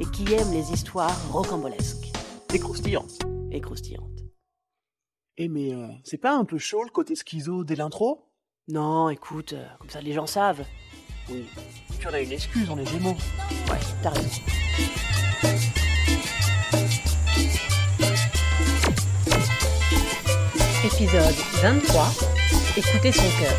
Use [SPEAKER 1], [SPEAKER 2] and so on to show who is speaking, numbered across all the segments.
[SPEAKER 1] et qui aiment les histoires rocambolesques
[SPEAKER 2] Et croustillantes.
[SPEAKER 1] et croustillantes.
[SPEAKER 2] Eh, mais euh, c'est pas un peu chaud le côté schizo dès l'intro?
[SPEAKER 1] Non, écoute, euh, comme ça les gens savent.
[SPEAKER 2] Oui. Puis on a une excuse, on est Gémeaux.
[SPEAKER 1] Ouais, t'as raison. Épisode 23. Écoutez son cœur.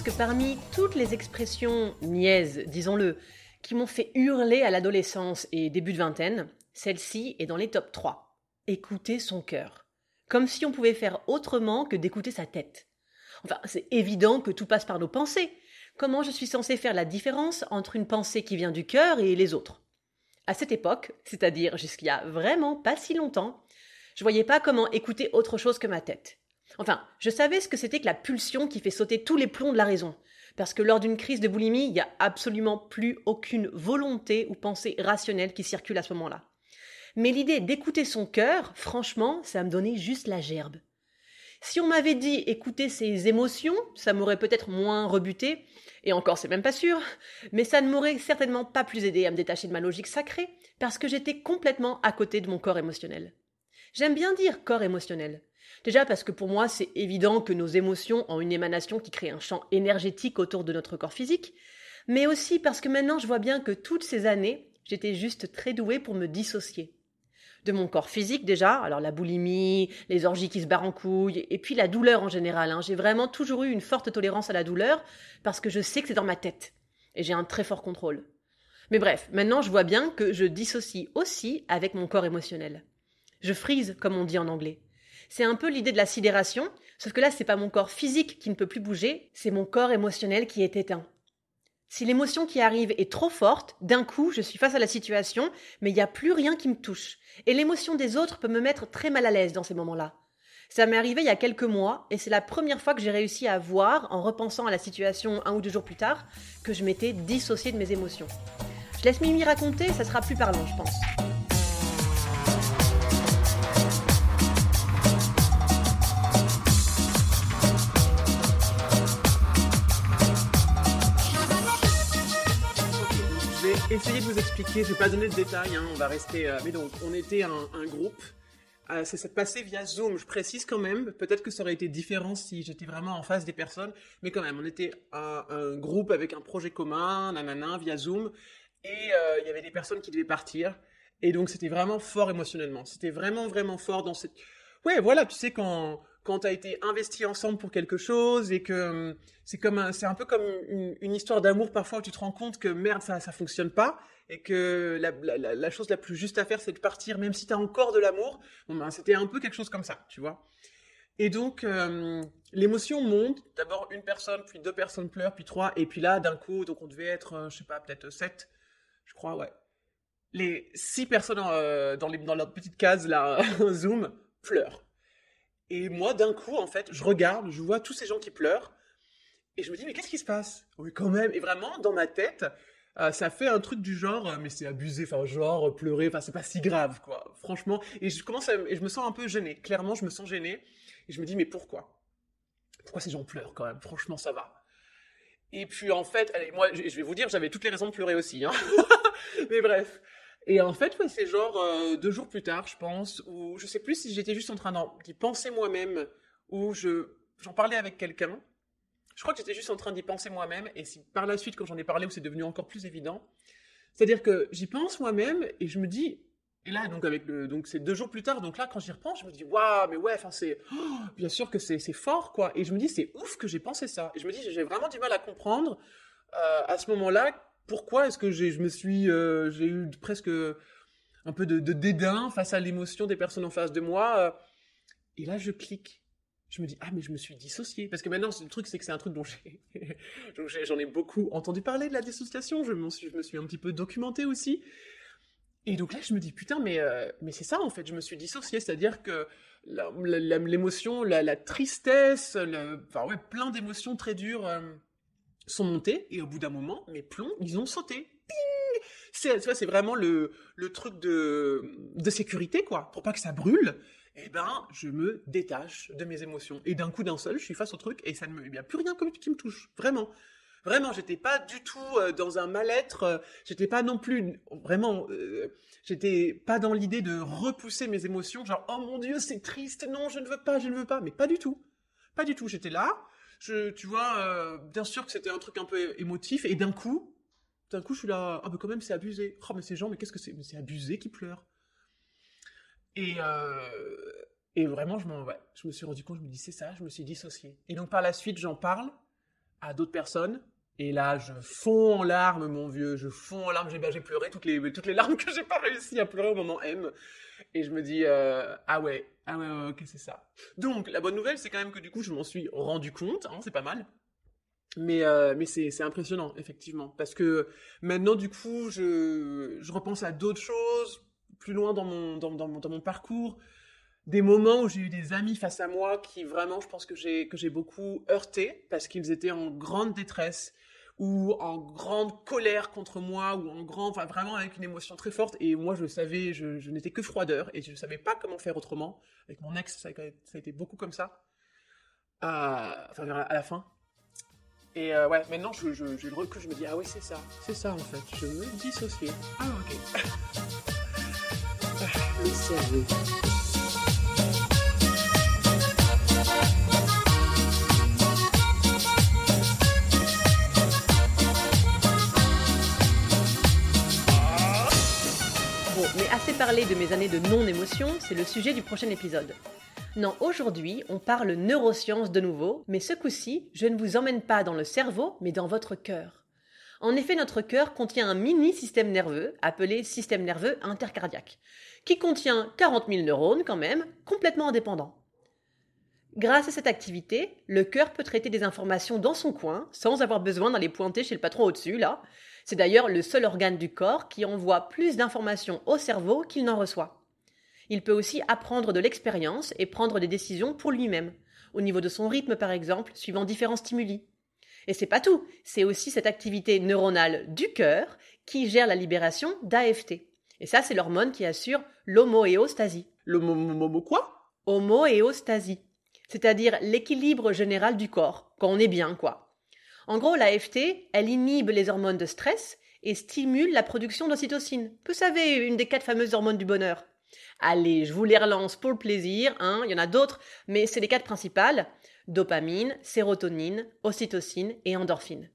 [SPEAKER 1] Que parmi toutes les expressions niaises, disons-le, qui m'ont fait hurler à l'adolescence et début de vingtaine, celle-ci est dans les top 3. Écouter son cœur. Comme si on pouvait faire autrement que d'écouter sa tête. Enfin, c'est évident que tout passe par nos pensées. Comment je suis censée faire la différence entre une pensée qui vient du cœur et les autres? À cette époque, c'est-à-dire jusqu'il y a vraiment pas si longtemps, je voyais pas comment écouter autre chose que ma tête. Enfin, je savais ce que c'était que la pulsion qui fait sauter tous les plombs de la raison. Parce que lors d'une crise de boulimie, il n'y a absolument plus aucune volonté ou pensée rationnelle qui circule à ce moment-là. Mais l'idée d'écouter son cœur, franchement, ça me donnait juste la gerbe. Si on m'avait dit écouter ses émotions, ça m'aurait peut-être moins rebuté, et encore c'est même pas sûr, mais ça ne m'aurait certainement pas plus aidé à me détacher de ma logique sacrée, parce que j'étais complètement à côté de mon corps émotionnel. J'aime bien dire corps émotionnel. Déjà parce que pour moi c'est évident que nos émotions ont une émanation qui crée un champ énergétique autour de notre corps physique, mais aussi parce que maintenant je vois bien que toutes ces années, j'étais juste très douée pour me dissocier de mon corps physique déjà, alors la boulimie, les orgies qui se barrent en couilles, et puis la douleur en général. hein. J'ai vraiment toujours eu une forte tolérance à la douleur parce que je sais que c'est dans ma tête et j'ai un très fort contrôle. Mais bref, maintenant je vois bien que je dissocie aussi avec mon corps émotionnel. Je frise, comme on dit en anglais. C'est un peu l'idée de la sidération, sauf que là c'est pas mon corps physique qui ne peut plus bouger, c'est mon corps émotionnel qui est éteint. Si l'émotion qui arrive est trop forte, d'un coup, je suis face à la situation, mais il n'y a plus rien qui me touche. Et l'émotion des autres peut me mettre très mal à l'aise dans ces moments-là. Ça m'est arrivé il y a quelques mois, et c'est la première fois que j'ai réussi à voir, en repensant à la situation un ou deux jours plus tard, que je m'étais dissociée de mes émotions. Je laisse Mimi raconter, ça sera plus parlant, je pense.
[SPEAKER 2] Essayer de vous expliquer, je vais pas donner de détails, hein, on va rester... euh, Mais donc, on était un, groupe, euh, ça passé via Zoom, je précise quand même, peut-être que ça aurait été différent si j'étais vraiment en face des personnes, mais quand même, on était un, un groupe avec un projet commun, nanana, via Zoom, et euh, il y avait des personnes qui devaient partir, et donc c'était vraiment fort émotionnellement, c'était vraiment, vraiment fort dans cette... Ouais, voilà, tu sais, quand, quand t'as été investi ensemble pour quelque chose et que hum, c'est comme un, c'est un peu comme une, histoire d'amour parfois où tu te rends compte que merde, ça, ça fonctionne pas et que la, chose la plus juste à faire, c'est de partir même si t'as encore de l'amour. Bon, ben, c'était un peu quelque chose comme ça, tu vois. Et donc, euh, l'émotion monte. D'abord, une personne, puis deux personnes pleurent, puis trois. Et puis là, d'un coup, donc on devait être, euh, je sais pas, peut-être sept, je crois, ouais. Les six personnes euh, dans, les, dans leur petite case, là, Zoom, pleurent. Et moi, d'un coup, en fait, je regarde, je vois tous ces gens qui pleurent. Et je me dis, mais qu'est-ce qui se passe? Oui, quand même. Et vraiment, dans ma tête, euh, ça fait un truc du genre, euh, mais c'est abusé, enfin, genre, euh, pleurer, enfin, c'est pas si grave, quoi. Franchement. Et je commence et je me sens un peu gêné. Clairement, je me sens gêné. Et je me dis, mais pourquoi? Pourquoi ces gens pleurent, quand même? Franchement, ça va. Et puis, en fait, allez, moi, je vais vous dire, j'avais toutes les raisons de pleurer aussi, hein. mais bref. Et en fait, ouais, c'est genre euh, deux jours plus tard, je pense, où je sais plus si j'étais juste en train d'y penser moi-même, ou je j'en parlais avec quelqu'un. Je crois que j'étais juste en train d'y penser moi-même, et si par la suite, quand j'en ai parlé, où c'est devenu encore plus évident, c'est-à-dire que j'y pense moi-même et je me dis, et là donc avec le donc c'est deux jours plus tard, donc là quand j'y repense, je me dis waouh, mais ouais, enfin c'est oh, bien sûr que c'est c'est fort quoi, et je me dis c'est ouf que j'ai pensé ça, et je me dis j'ai vraiment du mal à comprendre euh, à ce moment-là pourquoi est-ce que j'ai je me suis euh, j'ai eu presque un peu de, dédain face à l'émotion des personnes en face de moi, euh, et là je clique. Je me dis ah mais je me suis dissocié. Parce que maintenant le truc c'est que c'est un truc dont j'ai j'en ai beaucoup entendu parler de la dissociation. Je suis je me suis un petit peu documenté aussi. Et donc là je me dis putain mais euh, mais c'est ça en fait. Je me suis dissocié. C'est-à-dire que l'émotion la, tristesse enfin ouais plein d'émotions très dures sont montées et au bout d'un moment mes plombs ils ont sauté c'est c'est vraiment le le truc de de sécurité quoi pour pas que ça brûle eh ben, je me détache de mes émotions. Et d'un coup d'un seul, je suis face au truc et ça ne me, il n'y a plus rien qui me touche. Vraiment. Vraiment, j'étais pas du tout euh, dans un mal-être. Euh, j'étais pas non plus vraiment. Euh, j'étais pas dans l'idée de repousser mes émotions. Genre, oh mon dieu, c'est triste. Non, je ne veux pas, je ne veux pas. Mais pas du tout. Pas du tout. J'étais là. Tu vois, bien sûr que c'était un truc un peu émotif. Et d'un coup, d'un coup, je suis là. Ah, mais quand même, c'est abusé. Oh, mais ces gens, mais qu'est-ce que c'est? Mais c'est abusé qui pleurent. Et, euh, et vraiment, je, je me suis rendu compte, je me dis, c'est ça, je me suis dissocié. Et donc, par la suite, j'en parle à d'autres personnes. Et là, je fonds en larmes, mon vieux, je fonds en larmes. J'ai ben, pleuré toutes les, toutes les larmes que j'ai pas réussi à pleurer au moment M. Et je me dis, euh, ah ouais, ah ouais, ok, c'est ça. Donc, la bonne nouvelle, c'est quand même que du coup, je m'en suis rendu compte, hein, c'est pas mal. Mais, euh, mais c'est impressionnant, effectivement. Parce que maintenant, du coup, je, je repense à d'autres choses, plus loin dans mon, dans, dans mon parcours, des moments où j'ai eu des amis face à moi qui vraiment, je pense que j'ai que j'ai beaucoup heurté parce qu'ils étaient en grande détresse ou en grande colère contre moi ou en grand, enfin vraiment avec une émotion très forte. Et moi, je savais, je, n'étais que froideur et je ne savais pas comment faire autrement. Avec mon ex, ça a, été beaucoup comme ça. à enfin, à la fin. Et euh, ouais, maintenant, je, le je me dis, ah oui, c'est ça, c'est ça en fait. Je me dissocier. Ah ok.
[SPEAKER 1] de mes années de non-émotion, c'est le sujet du prochain épisode. Non, aujourd'hui, on parle neurosciences de nouveau, mais ce coup-ci, je ne vous emmène pas dans le cerveau, mais dans votre cœur. En effet, notre cœur contient un mini système nerveux, appelé système nerveux intercardiaque qui contient 40 000 neurones quand même, complètement indépendants. Grâce à cette activité, le cœur peut traiter des informations dans son coin, sans avoir besoin d'aller pointer chez le patron au-dessus, là. C'est d'ailleurs le seul organe du corps qui envoie plus d'informations au cerveau qu'il n'en reçoit. Il peut aussi apprendre de l'expérience et prendre des décisions pour lui-même, au niveau de son rythme par exemple, suivant différents stimuli. Et c'est pas tout, c'est aussi cette activité neuronale du cœur qui gère la libération d'AFT. Et ça, c'est l'hormone qui assure l'homoéostasie.
[SPEAKER 2] L'homo quoi?
[SPEAKER 1] Homoéostasie. C'est-à-dire l'équilibre général du corps, quand on est bien, quoi. En gros, l'AFT, elle inhibe les hormones de stress et stimule la production d'ocytocine. Vous savez, une des quatre fameuses hormones du bonheur. Allez, je vous les relance pour le plaisir, hein. il y en a d'autres, mais c'est les quatre principales dopamine, sérotonine, ocytocine et endorphine.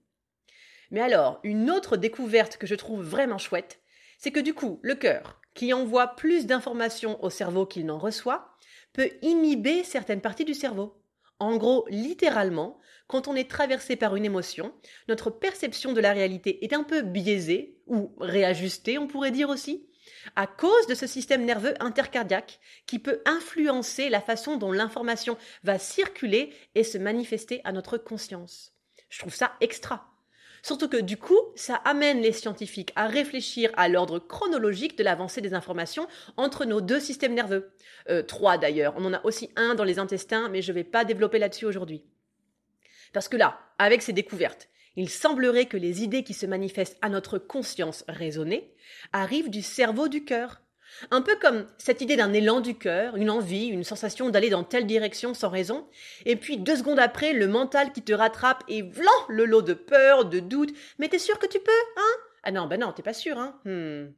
[SPEAKER 1] Mais alors, une autre découverte que je trouve vraiment chouette, c'est que du coup, le cœur, qui envoie plus d'informations au cerveau qu'il n'en reçoit, peut inhiber certaines parties du cerveau. En gros, littéralement, quand on est traversé par une émotion, notre perception de la réalité est un peu biaisée, ou réajustée, on pourrait dire aussi, à cause de ce système nerveux intercardiaque qui peut influencer la façon dont l'information va circuler et se manifester à notre conscience. Je trouve ça extra. Surtout que du coup, ça amène les scientifiques à réfléchir à l'ordre chronologique de l'avancée des informations entre nos deux systèmes nerveux. Euh, trois d'ailleurs, on en a aussi un dans les intestins, mais je ne vais pas développer là-dessus aujourd'hui. Parce que là, avec ces découvertes, il semblerait que les idées qui se manifestent à notre conscience raisonnée arrivent du cerveau du cœur, un peu comme cette idée d'un élan du cœur, une envie, une sensation d'aller dans telle direction sans raison, et puis deux secondes après, le mental qui te rattrape et vlan le lot de peur, de doute. Mais t'es sûr que tu peux, hein? Ah non, bah non, t'es pas sûr, hein hmm.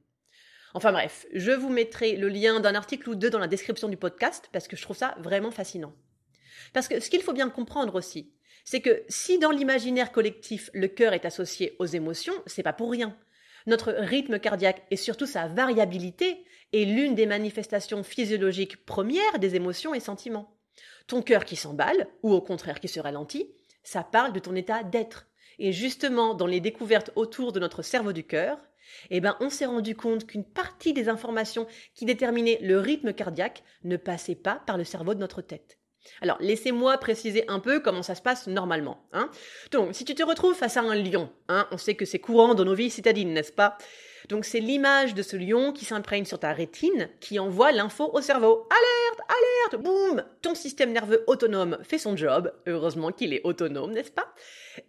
[SPEAKER 1] Enfin bref, je vous mettrai le lien d'un article ou deux dans la description du podcast parce que je trouve ça vraiment fascinant. Parce que ce qu'il faut bien comprendre aussi, c'est que si dans l'imaginaire collectif le cœur est associé aux émotions, c'est pas pour rien. Notre rythme cardiaque et surtout sa variabilité est l'une des manifestations physiologiques premières des émotions et sentiments. Ton cœur qui s'emballe, ou au contraire qui se ralentit, ça parle de ton état d'être. Et justement, dans les découvertes autour de notre cerveau du cœur, eh ben, on s'est rendu compte qu'une partie des informations qui déterminaient le rythme cardiaque ne passait pas par le cerveau de notre tête. Alors, laissez-moi préciser un peu comment ça se passe normalement. Hein. Donc, si tu te retrouves face à un lion, hein, on sait que c'est courant dans nos vies citadines, n'est-ce pas? Donc, c'est l'image de ce lion qui s'imprègne sur ta rétine qui envoie l'info au cerveau. Alerte, alerte, boum Ton système nerveux autonome fait son job. Heureusement qu'il est autonome, n'est-ce pas?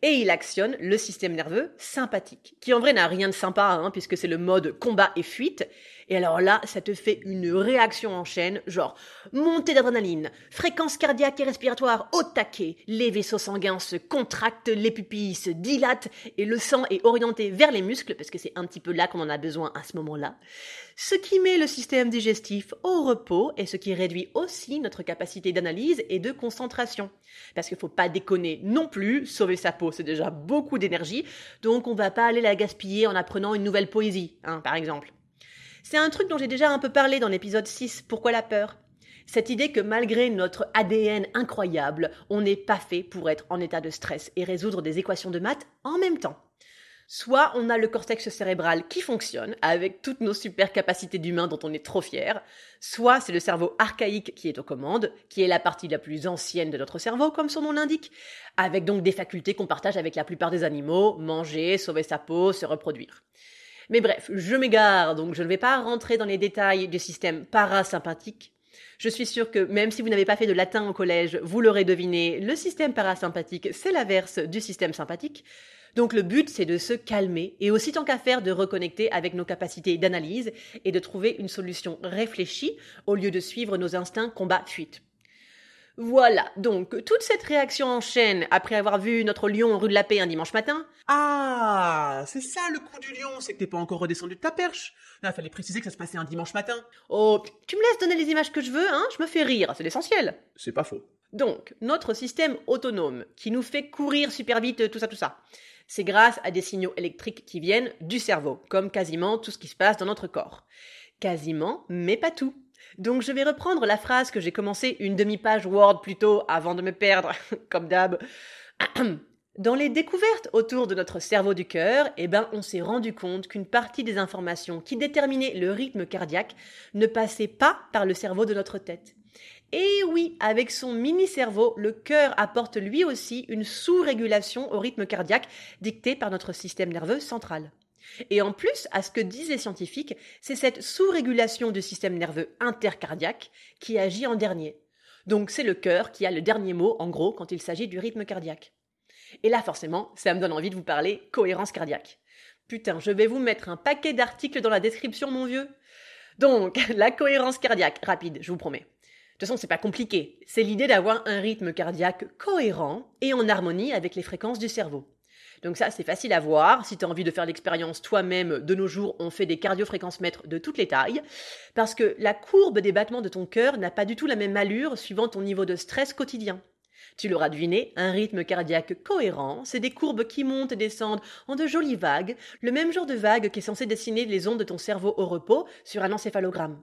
[SPEAKER 1] Et il actionne le système nerveux sympathique, qui en vrai n'a rien de sympa, hein, puisque c'est le mode combat et fuite. Et alors là, ça te fait une réaction en chaîne, genre montée d'adrénaline, fréquence cardiaque et respiratoire au taquet, les vaisseaux sanguins se contractent, les pupilles se dilatent et le sang est orienté vers les muscles, parce que c'est un petit peu là qu'on en a besoin à ce moment-là. Ce qui met le système digestif au repos et ce qui réduit aussi notre capacité d'analyse et de concentration. Parce qu'il faut pas déconner non plus, sauver sa peau c'est déjà beaucoup d'énergie, donc on va pas aller la gaspiller en apprenant une nouvelle poésie, hein, par exemple. C'est un truc dont j'ai déjà un peu parlé dans l'épisode 6, Pourquoi la peur? Cette idée que malgré notre ADN incroyable, on n'est pas fait pour être en état de stress et résoudre des équations de maths en même temps. Soit on a le cortex cérébral qui fonctionne avec toutes nos super capacités d'humain dont on est trop fier, soit c'est le cerveau archaïque qui est aux commandes, qui est la partie la plus ancienne de notre cerveau comme son nom l'indique, avec donc des facultés qu'on partage avec la plupart des animaux, manger, sauver sa peau, se reproduire. Mais bref, je m'égare, donc je ne vais pas rentrer dans les détails du système parasympathique. Je suis sûre que même si vous n'avez pas fait de latin au collège, vous l'aurez deviné, le système parasympathique, c'est l'inverse du système sympathique. Donc le but, c'est de se calmer et aussi tant qu'à faire de reconnecter avec nos capacités d'analyse et de trouver une solution réfléchie au lieu de suivre nos instincts combat-fuite. Voilà, donc toute cette réaction en chaîne après avoir vu notre lion rue de la Paix un dimanche matin.
[SPEAKER 2] Ah, c'est ça le coup du lion, c'est que t'es pas encore redescendu de ta perche. Il fallait préciser que ça se passait un dimanche matin.
[SPEAKER 1] Oh, tu me laisses donner les images que je veux, hein Je me fais rire, c'est l'essentiel.
[SPEAKER 2] C'est pas faux.
[SPEAKER 1] Donc, notre système autonome, qui nous fait courir super vite, tout ça, tout ça, c'est grâce à des signaux électriques qui viennent du cerveau, comme quasiment tout ce qui se passe dans notre corps. Quasiment, mais pas tout. Donc je vais reprendre la phrase que j'ai commencé une demi-page Word plus tôt avant de me perdre, comme d'hab. Dans les découvertes autour de notre cerveau du cœur, eh ben, on s'est rendu compte qu'une partie des informations qui déterminaient le rythme cardiaque ne passait pas par le cerveau de notre tête. Et oui, avec son mini-cerveau, le cœur apporte lui aussi une sous-régulation au rythme cardiaque dicté par notre système nerveux central. Et en plus, à ce que disent les scientifiques, c'est cette sous-régulation du système nerveux intercardiaque qui agit en dernier. Donc c'est le cœur qui a le dernier mot, en gros, quand il s'agit du rythme cardiaque. Et là, forcément, ça me donne envie de vous parler cohérence cardiaque. Putain, je vais vous mettre un paquet d'articles dans la description, mon vieux. Donc, la cohérence cardiaque, rapide, je vous promets. De toute façon, c'est pas compliqué. C'est l'idée d'avoir un rythme cardiaque cohérent et en harmonie avec les fréquences du cerveau. Donc ça, c'est facile à voir. Si tu as envie de faire l'expérience toi-même, de nos jours, on fait des cardiofréquences mètres de toutes les tailles. Parce que la courbe des battements de ton cœur n'a pas du tout la même allure suivant ton niveau de stress quotidien. Tu l'auras deviné, un rythme cardiaque cohérent, c'est des courbes qui montent et descendent en de jolies vagues, le même genre de vague qui est censé dessiner les ondes de ton cerveau au repos sur un encéphalogramme.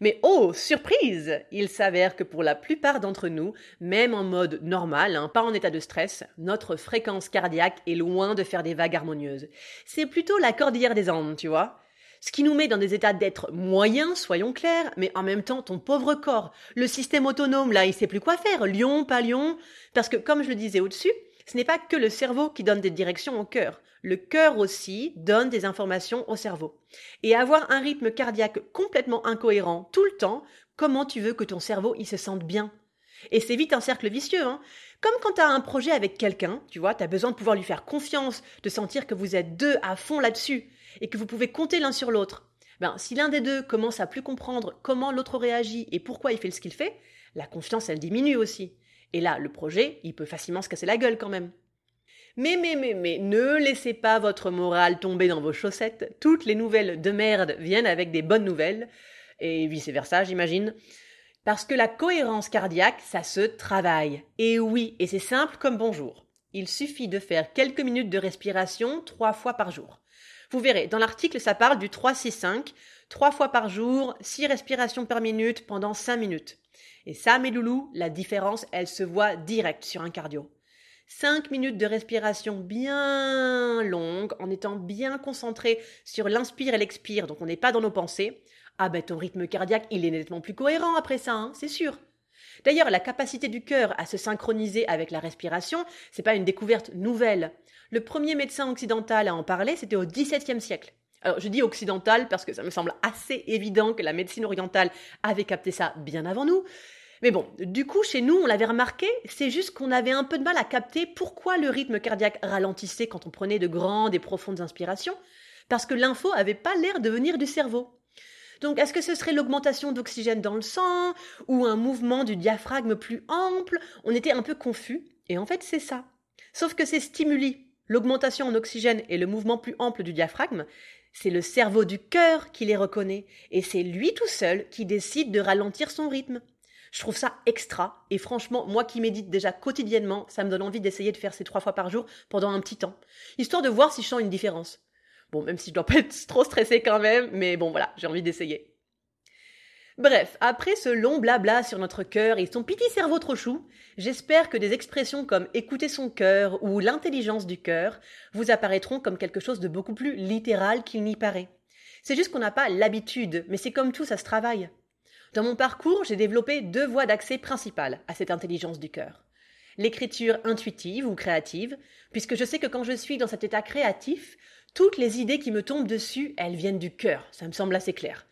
[SPEAKER 1] Mais oh, surprise! Il s'avère que pour la plupart d'entre nous, même en mode normal, hein, pas en état de stress, notre fréquence cardiaque est loin de faire des vagues harmonieuses. C'est plutôt la cordillère des Andes, tu vois. Ce qui nous met dans des états d'être moyens, soyons clairs, mais en même temps ton pauvre corps, le système autonome là, il sait plus quoi faire, lion, pas lion, parce que comme je le disais au-dessus, ce n'est pas que le cerveau qui donne des directions au cœur. Le cœur aussi donne des informations au cerveau. Et avoir un rythme cardiaque complètement incohérent tout le temps, comment tu veux que ton cerveau il se sente bien? Et c'est vite un cercle vicieux, hein comme quand tu as un projet avec quelqu'un, tu vois, tu as besoin de pouvoir lui faire confiance, de sentir que vous êtes deux à fond là-dessus et que vous pouvez compter l'un sur l'autre. Ben, si l'un des deux commence à plus comprendre comment l'autre réagit et pourquoi il fait ce qu'il fait, la confiance elle diminue aussi. Et là, le projet, il peut facilement se casser la gueule quand même. Mais, mais, mais, mais, ne laissez pas votre morale tomber dans vos chaussettes. Toutes les nouvelles de merde viennent avec des bonnes nouvelles. Et vice-versa, j'imagine. Parce que la cohérence cardiaque, ça se travaille. Et oui, et c'est simple comme bonjour. Il suffit de faire quelques minutes de respiration trois fois par jour. Vous verrez, dans l'article, ça parle du 3-6-5, trois fois par jour, six respirations par minute pendant cinq minutes. Et ça, mes loulous, la différence, elle se voit direct sur un cardio. 5 minutes de respiration bien longue, en étant bien concentré sur l'inspire et l'expire, donc on n'est pas dans nos pensées. Ah ben ton rythme cardiaque, il est nettement plus cohérent après ça, hein, c'est sûr. D'ailleurs, la capacité du cœur à se synchroniser avec la respiration, c'est pas une découverte nouvelle. Le premier médecin occidental à en parler, c'était au XVIIe siècle. Alors, je dis occidental parce que ça me semble assez évident que la médecine orientale avait capté ça bien avant nous. Mais bon, du coup, chez nous, on l'avait remarqué, c'est juste qu'on avait un peu de mal à capter pourquoi le rythme cardiaque ralentissait quand on prenait de grandes et profondes inspirations, parce que l'info avait pas l'air de venir du cerveau. Donc, est-ce que ce serait l'augmentation d'oxygène dans le sang ou un mouvement du diaphragme plus ample? On était un peu confus, et en fait, c'est ça. Sauf que ces stimuli, l'augmentation en oxygène et le mouvement plus ample du diaphragme, c'est le cerveau du cœur qui les reconnaît, et c'est lui tout seul qui décide de ralentir son rythme. Je trouve ça extra, et franchement, moi qui médite déjà quotidiennement, ça me donne envie d'essayer de faire ces trois fois par jour pendant un petit temps, histoire de voir si je sens une différence. Bon, même si je dois pas être trop stressée quand même, mais bon voilà, j'ai envie d'essayer. Bref, après ce long blabla sur notre cœur et son petit cerveau trop chou, j'espère que des expressions comme écouter son cœur ou l'intelligence du cœur vous apparaîtront comme quelque chose de beaucoup plus littéral qu'il n'y paraît. C'est juste qu'on n'a pas l'habitude, mais c'est comme tout, ça se travaille. Dans mon parcours, j'ai développé deux voies d'accès principales à cette intelligence du cœur. L'écriture intuitive ou créative, puisque je sais que quand je suis dans cet état créatif, toutes les idées qui me tombent dessus, elles viennent du cœur, ça me semble assez clair.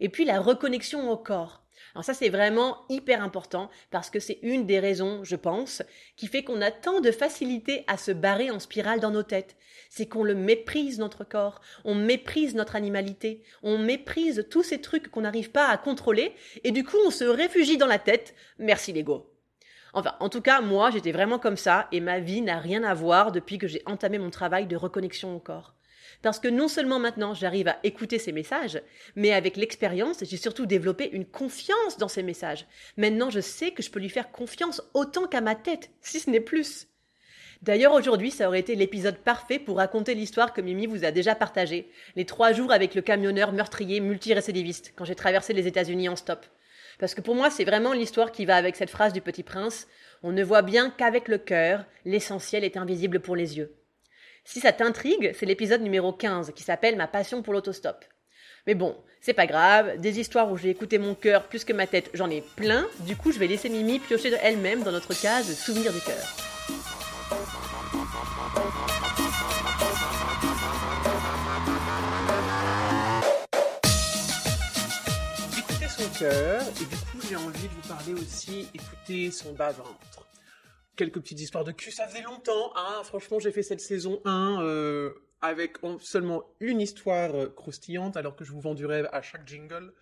[SPEAKER 1] Et puis la reconnexion au corps. Alors ça c'est vraiment hyper important parce que c'est une des raisons, je pense, qui fait qu'on a tant de facilité à se barrer en spirale dans nos têtes. C'est qu'on le méprise notre corps, on méprise notre animalité, on méprise tous ces trucs qu'on n'arrive pas à contrôler et du coup on se réfugie dans la tête. Merci l'ego. Enfin, en tout cas, moi, j'étais vraiment comme ça, et ma vie n'a rien à voir depuis que j'ai entamé mon travail de reconnexion au corps. Parce que non seulement maintenant j'arrive à écouter ces messages, mais avec l'expérience, j'ai surtout développé une confiance dans ces messages. Maintenant, je sais que je peux lui faire confiance autant qu'à ma tête, si ce n'est plus. D'ailleurs, aujourd'hui, ça aurait été l'épisode parfait pour raconter l'histoire que Mimi vous a déjà partagée. Les trois jours avec le camionneur meurtrier multirécidiviste, quand j'ai traversé les États-Unis en stop. Parce que pour moi, c'est vraiment l'histoire qui va avec cette phrase du petit prince. On ne voit bien qu'avec le cœur, l'essentiel est invisible pour les yeux. Si ça t'intrigue, c'est l'épisode numéro 15 qui s'appelle Ma passion pour l'autostop. Mais bon, c'est pas grave, des histoires où j'ai écouté mon cœur plus que ma tête, j'en ai plein, du coup je vais laisser Mimi piocher de elle-même dans notre case Souvenir du cœur.
[SPEAKER 2] Écoutez son cœur, et du coup j'ai envie de vous parler aussi, écouter son bas-ventre quelques petites histoires de cul. Ça faisait longtemps, hein. Franchement, j'ai fait cette saison 1 euh, avec seulement une histoire euh, croustillante, alors que je vous vends du rêve à chaque jingle.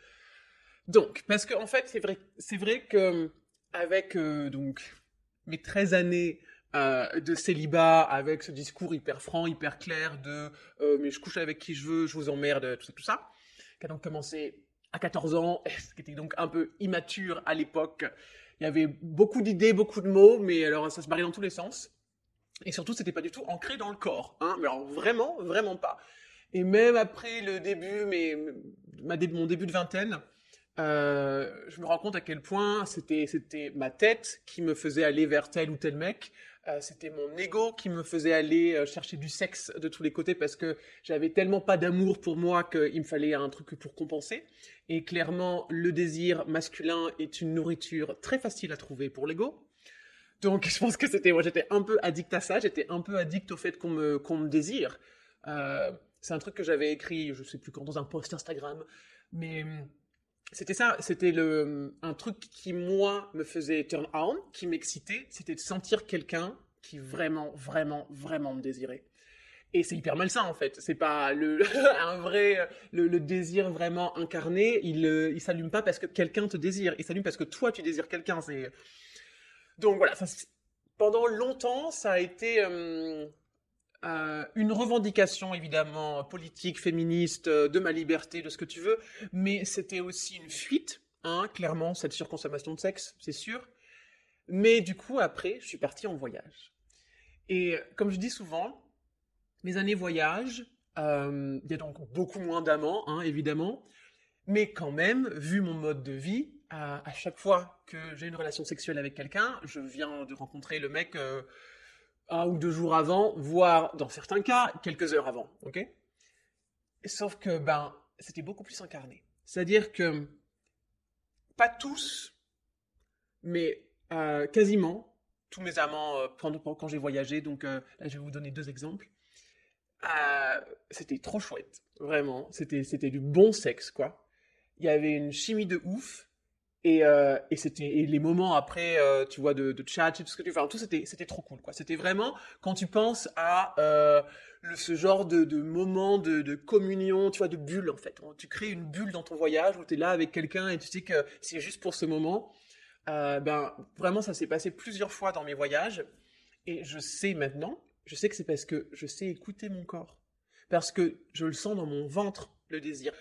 [SPEAKER 2] Donc, parce qu'en en fait, c'est vrai, c'est vrai que avec euh, donc mes 13 années de célibat, avec ce discours hyper franc, hyper clair de mais je couche avec qui je veux, je vous emmerde, tout ça, tout ça, qui a donc commencé à 14 ans, ce qui était donc un peu immature à l'époque, il y avait beaucoup d'idées, beaucoup de mots, mais alors ça se barrait dans tous les sens. Et surtout, c'était pas du tout ancré dans le corps. Hein, mais vraiment, vraiment pas. Et même après le début, mais ma mon début de vingtaine, euh, je me rends compte à quel point c'était ma tête qui me faisait aller vers tel ou tel mec. Euh, c'était mon ego qui me faisait aller euh, chercher du sexe de tous les côtés parce que j'avais tellement pas d'amour pour moi qu'il me fallait un truc pour compenser. Et clairement, le désir masculin est une nourriture très facile à trouver pour l'ego. Donc, je pense que c'était, moi, j'étais un peu addict à ça. J'étais un peu addict au fait qu'on me, qu'on me désire. Euh, c'est un truc que j'avais écrit, je sais plus quand, dans un post Instagram. Mais c'était ça, c'était le, un truc qui, moi, me faisait turn on, qui m'excitait. C'était de sentir quelqu'un qui vraiment, vraiment, vraiment me désirait. Et c'est hyper malsain en fait. C'est pas le un vrai le, désir vraiment incarné. Il il s'allume pas parce que quelqu'un te désire. Il s'allume parce que toi tu désires quelqu'un. C'est donc voilà. Ça, pendant longtemps, ça a été euh, euh, une revendication évidemment politique, féministe, euh, de ma liberté, de ce que tu veux. Mais c'était aussi une fuite, hein, clairement cette surconsommation de sexe, c'est sûr. Mais du coup après, je suis parti en voyage. Et comme je dis souvent, mes années voyage, euh, il y a donc beaucoup moins d'amants, hein, évidemment, mais quand même, vu mon mode de vie, à, chaque fois que j'ai une relation sexuelle avec quelqu'un, je viens de rencontrer le mec euh, un ou deux jours avant, voire dans certains cas quelques heures avant, ok? Sauf que ben c'était beaucoup plus incarné. C'est-à-dire que pas tous, mais euh, quasiment tous mes amants euh, quand, j'ai voyagé. Donc euh, là, je vais vous donner deux exemples. C'était trop chouette, vraiment. C'était c'était du bon sexe, quoi. Il y avait une chimie de ouf. Et, euh, et c'était et les moments après, euh, tu vois, de, chat tout ce que tu fais, enfin, tout c'était c'était trop cool, quoi. C'était vraiment quand tu penses à euh, ce genre de, de moment de, communion, tu vois, de bulle en fait. Tu crées une bulle dans ton voyage où tu es là avec quelqu'un et tu sais que c'est juste pour ce moment. Ben vraiment, ça s'est passé plusieurs fois dans mes voyages et je sais maintenant, je sais que c'est parce que je sais écouter mon corps, parce que je le sens dans mon ventre le désir.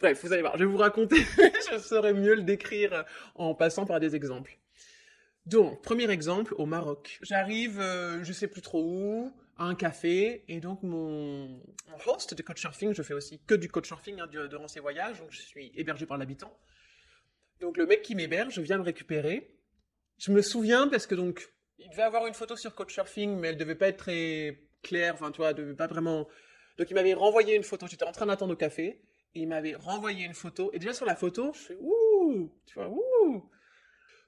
[SPEAKER 2] Bref, vous allez voir, je vais vous raconter, je saurais mieux le décrire en passant par des exemples. Donc, premier exemple, au Maroc. J'arrive, euh, je sais plus trop où, à un café, et donc mon, host de Couchsurfing, je fais aussi que du Couchsurfing hein, durant ces voyages, donc je suis hébergé par l'habitant. Donc le mec qui m'héberge vient me récupérer. Je me souviens parce que donc, il devait avoir une photo sur Couchsurfing, mais elle devait pas être très claire, enfin tu vois, devait pas vraiment... Donc il m'avait renvoyé une photo, j'étais en train d'attendre au café, il m'avait renvoyé une photo. Et déjà sur la photo, je fais ouh, tu vois, ouh.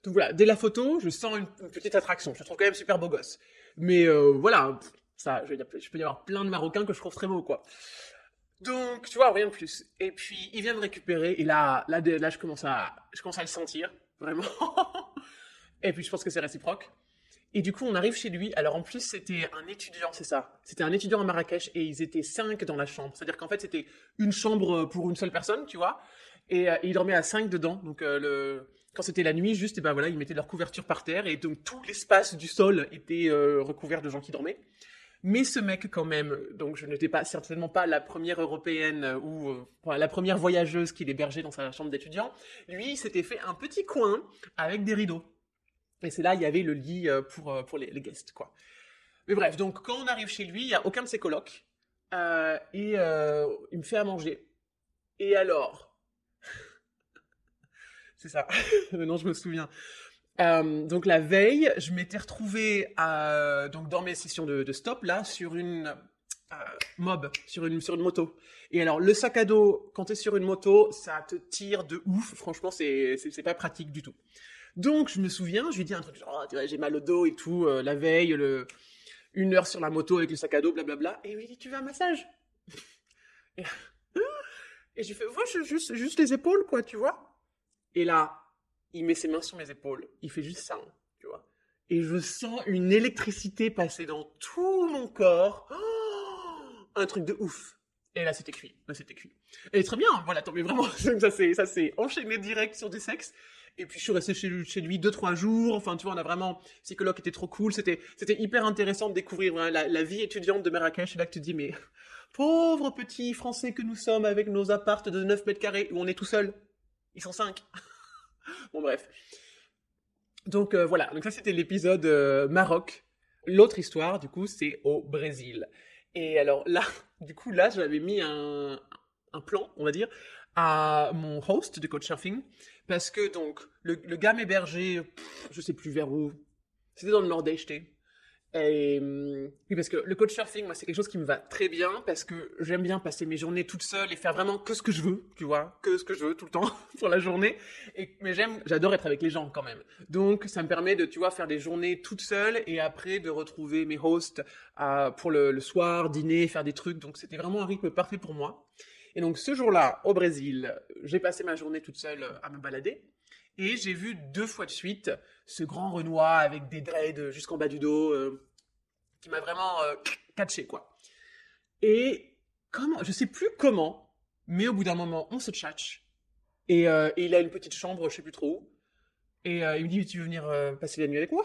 [SPEAKER 2] Donc voilà, dès la photo, je sens une, petite attraction. Je le trouve quand même super beau gosse. Mais euh, voilà, ça, je, peux y avoir plein de Marocains que je trouve très beaux, quoi. Donc, tu vois, rien de plus. Et puis, il vient me récupérer, et là, là, là, je commence à, je commence à le sentir, vraiment. et puis, je pense que c'est réciproque. Et du coup, on arrive chez lui. Alors, en plus, c'était un étudiant, c'est ça. C'était un étudiant à Marrakech, et ils étaient cinq dans la chambre. C'est-à-dire qu'en fait, c'était une chambre pour une seule personne, tu vois. Et, euh, ils dormaient à cinq dedans. Donc, euh, quand c'était la nuit, juste, et ben voilà, ils mettaient leur couverture par terre, et donc tout l'espace du sol était euh, recouvert de gens qui dormaient. Mais ce mec, quand même, donc je n'étais pas certainement pas la première européenne euh, ou euh, la première voyageuse qu'il hébergeait dans sa chambre d'étudiant. Lui, il s'était fait un petit coin avec des rideaux. Et c'est là, il y avait le lit euh, pour, euh, pour les, les guests, quoi. Mais bref, donc quand on arrive chez lui, il n'y a aucun de ses colocs. Euh, et il me fait à manger. Et alors C'est ça. Maintenant, je me souviens. Donc la veille, je m'étais retrouvé à, donc dans mes sessions de, stop là sur une mob, sur une sur une moto. Et alors le sac à dos, quand t'es sur une moto, ça te tire de ouf. Franchement, c'est c'est pas pratique du tout. Donc je me souviens, je lui dis un truc genre, vois, j'ai mal au dos et tout euh, la veille, le une heure sur la moto avec le sac à dos, blablabla. Et il me dit, tu veux un massage? Et, et j'ai fait, ouais, je- juste juste les épaules quoi, tu vois. Et là, il met ses mains sur mes épaules, il fait juste ça, hein, tu vois. Et je sens une électricité passer dans tout mon corps. Oh, un truc de ouf. Et là, c'était cuit. Là, c'était cuit. Et très bien, voilà, mais vraiment, ça s'est enchaîné direct sur du sexe. Et puis, je suis resté chez lui, deux, trois jours. Enfin, tu vois, on a vraiment, psychologue était trop cool. C'était, c'était hyper intéressant de découvrir hein, la, vie étudiante de Marrakech. Et là, que tu te dis, mais, pauvres petits français que nous sommes avec nos appartes de 9 mètres carrés où on est tout seul. Ils sont cinq. Bon bref. Donc euh, voilà, donc ça c'était l'épisode euh, Maroc. L'autre histoire, du coup, c'est au Brésil. Et alors là, du coup, là, j'avais mis un plan, on va dire, à mon host de Couchsurfing, parce que donc, le, le gars m'hébergeait, je sais plus vers où, c'était dans le Nord-Est, j'étais. Et hum, oui, parce que le couchsurfing, moi, c'est quelque chose qui me va très bien parce que j'aime bien passer mes journées toute seule et faire vraiment que ce que je veux, tu vois, que ce que je veux tout le temps pour la journée. Et mais j'aime, j'adore être avec les gens quand même. Donc, ça me permet de, tu vois, faire des journées toute seule et après de retrouver mes hosts pour le soir, dîner, faire des trucs. Donc, c'était vraiment un rythme parfait pour moi. Et donc, ce jour-là, au Brésil, j'ai passé ma journée toute seule à me balader. Et j'ai vu deux fois de suite ce grand Renoir avec des dreads jusqu'en bas du dos, euh, qui m'a vraiment euh, catché, quoi. Et comment, je sais plus comment, mais au bout d'un moment, on se tchatche. Et, euh, et il a une petite chambre, je sais plus trop où. Et euh, il me dit, tu veux venir euh, passer la nuit avec moi?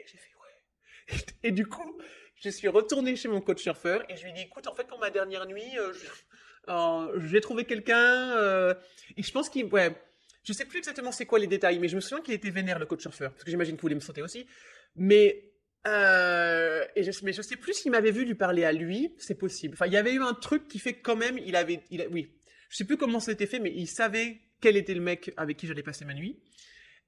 [SPEAKER 2] Et j'ai fait, ouais. Et, du coup, je suis retourné chez mon coach surfeur et je lui ai dit, écoute, en fait, pour ma dernière nuit, euh, euh, j'ai trouvé quelqu'un. euh, et je pense qu'il, ouais, je sais plus exactement c'est quoi les détails, mais je me souviens qu'il était vénère le coach surfeur, parce que j'imagine qu'il voulait me sauter aussi. Mais euh, et je, mais je sais plus s'il m'avait vu lui parler à lui, c'est possible. Enfin, il y avait eu un truc qui fait quand même, il avait, il oui, je sais plus comment c'était fait, mais il savait quel était le mec avec qui j'allais passer ma nuit.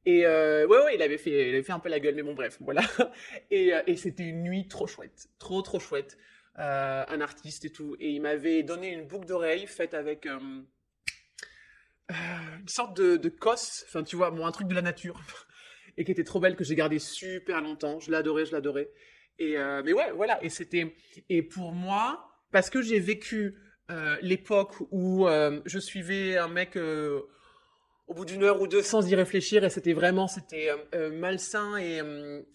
[SPEAKER 2] Et euh, ouais, ouais, il avait fait, il avait fait un peu la gueule, mais bon, bref, voilà. Et, euh, et c'était une nuit trop chouette, trop trop chouette. Euh, un artiste et tout, et il m'avait donné une boucle d'oreille faite avec euh, euh, une sorte de, cosse, enfin tu vois, bon, un truc de la nature. et qui était trop belle que j'ai gardée super longtemps. Je l'adorais, je l'adorais. Et mais ouais, voilà. Et c'était et pour moi parce que j'ai vécu l'époque où je suivais un mec au bout d'une heure ou deux sans y réfléchir et c'était vraiment c'était malsain et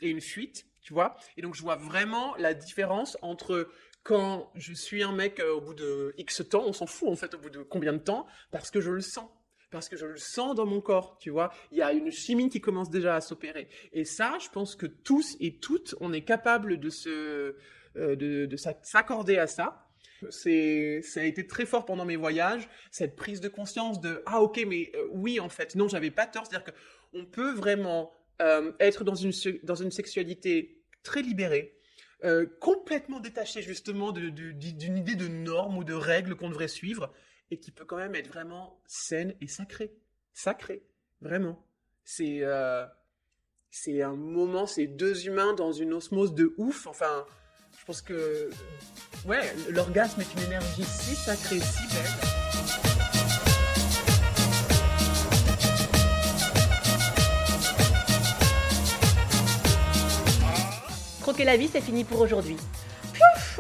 [SPEAKER 2] une fuite, tu vois. Et donc je vois vraiment la différence entre quand je suis un mec au bout de X temps, on s'en fout en fait au bout de combien de temps, parce que je le sens parce que je le sens dans mon corps, tu vois. Il y a une chimie qui commence déjà à s'opérer. Et ça, je pense que tous et toutes, on est capable de se, euh, de, de s'accorder à ça. C'est, ça a été très fort pendant mes voyages, cette prise de conscience de ah ok mais euh, oui en fait non j'avais pas tort, c'est-à-dire que on peut vraiment euh, être dans une dans une sexualité très libérée, euh, complètement détachée justement d'une idée de normes ou de règles qu'on devrait suivre et qui peut quand même être vraiment saine et sacrée. Sacrée, vraiment. C'est euh, c'est un moment, c'est deux humains dans une osmose de ouf. Enfin, je pense que ouais, l'orgasme est une énergie si sacrée, si belle.
[SPEAKER 1] La vie, c'est fini pour aujourd'hui.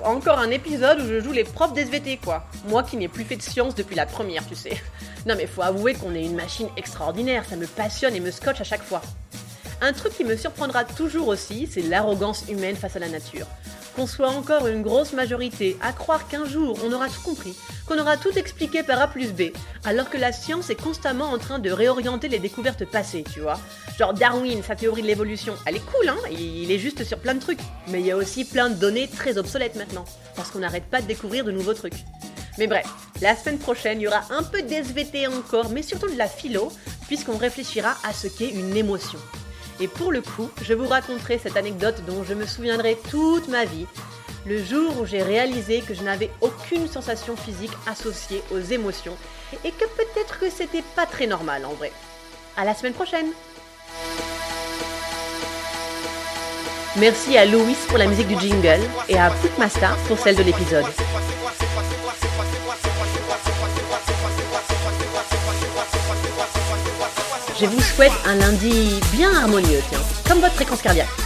[SPEAKER 1] Encore un épisode où je joue les profs d'SVT, quoi. Moi qui n'ai plus fait de science depuis la première, tu sais. Non mais faut avouer qu'on est une machine extraordinaire, ça me passionne et me scotche à chaque fois. Un truc qui me surprendra toujours aussi, c'est l'arrogance humaine face à la nature. Qu'on soit encore une grosse majorité à croire qu'un jour on aura tout compris, qu'on aura tout expliqué par A plus B, alors que la science est constamment en train de réorienter les découvertes passées, tu vois. Genre Darwin, sa théorie de l'évolution, elle est cool, hein, il est juste sur plein de trucs. Mais il y a aussi plein de données très obsolètes maintenant, parce qu'on n'arrête pas de découvrir de nouveaux trucs. Mais bref, la semaine prochaine, il y aura un peu d'SVT encore, mais surtout de la philo, puisqu'on réfléchira à ce qu'est une émotion. Et pour le coup, je vous raconterai cette anecdote dont je me souviendrai toute ma vie, le jour où j'ai réalisé que je n'avais aucune sensation physique associée aux émotions et que peut-être que c'était pas très normal en vrai. À la semaine prochaine. Merci à Louis pour la musique du jingle et à Footmaster pour celle de l'épisode. Je vous souhaite un lundi bien harmonieux, tiens, comme votre fréquence cardiaque.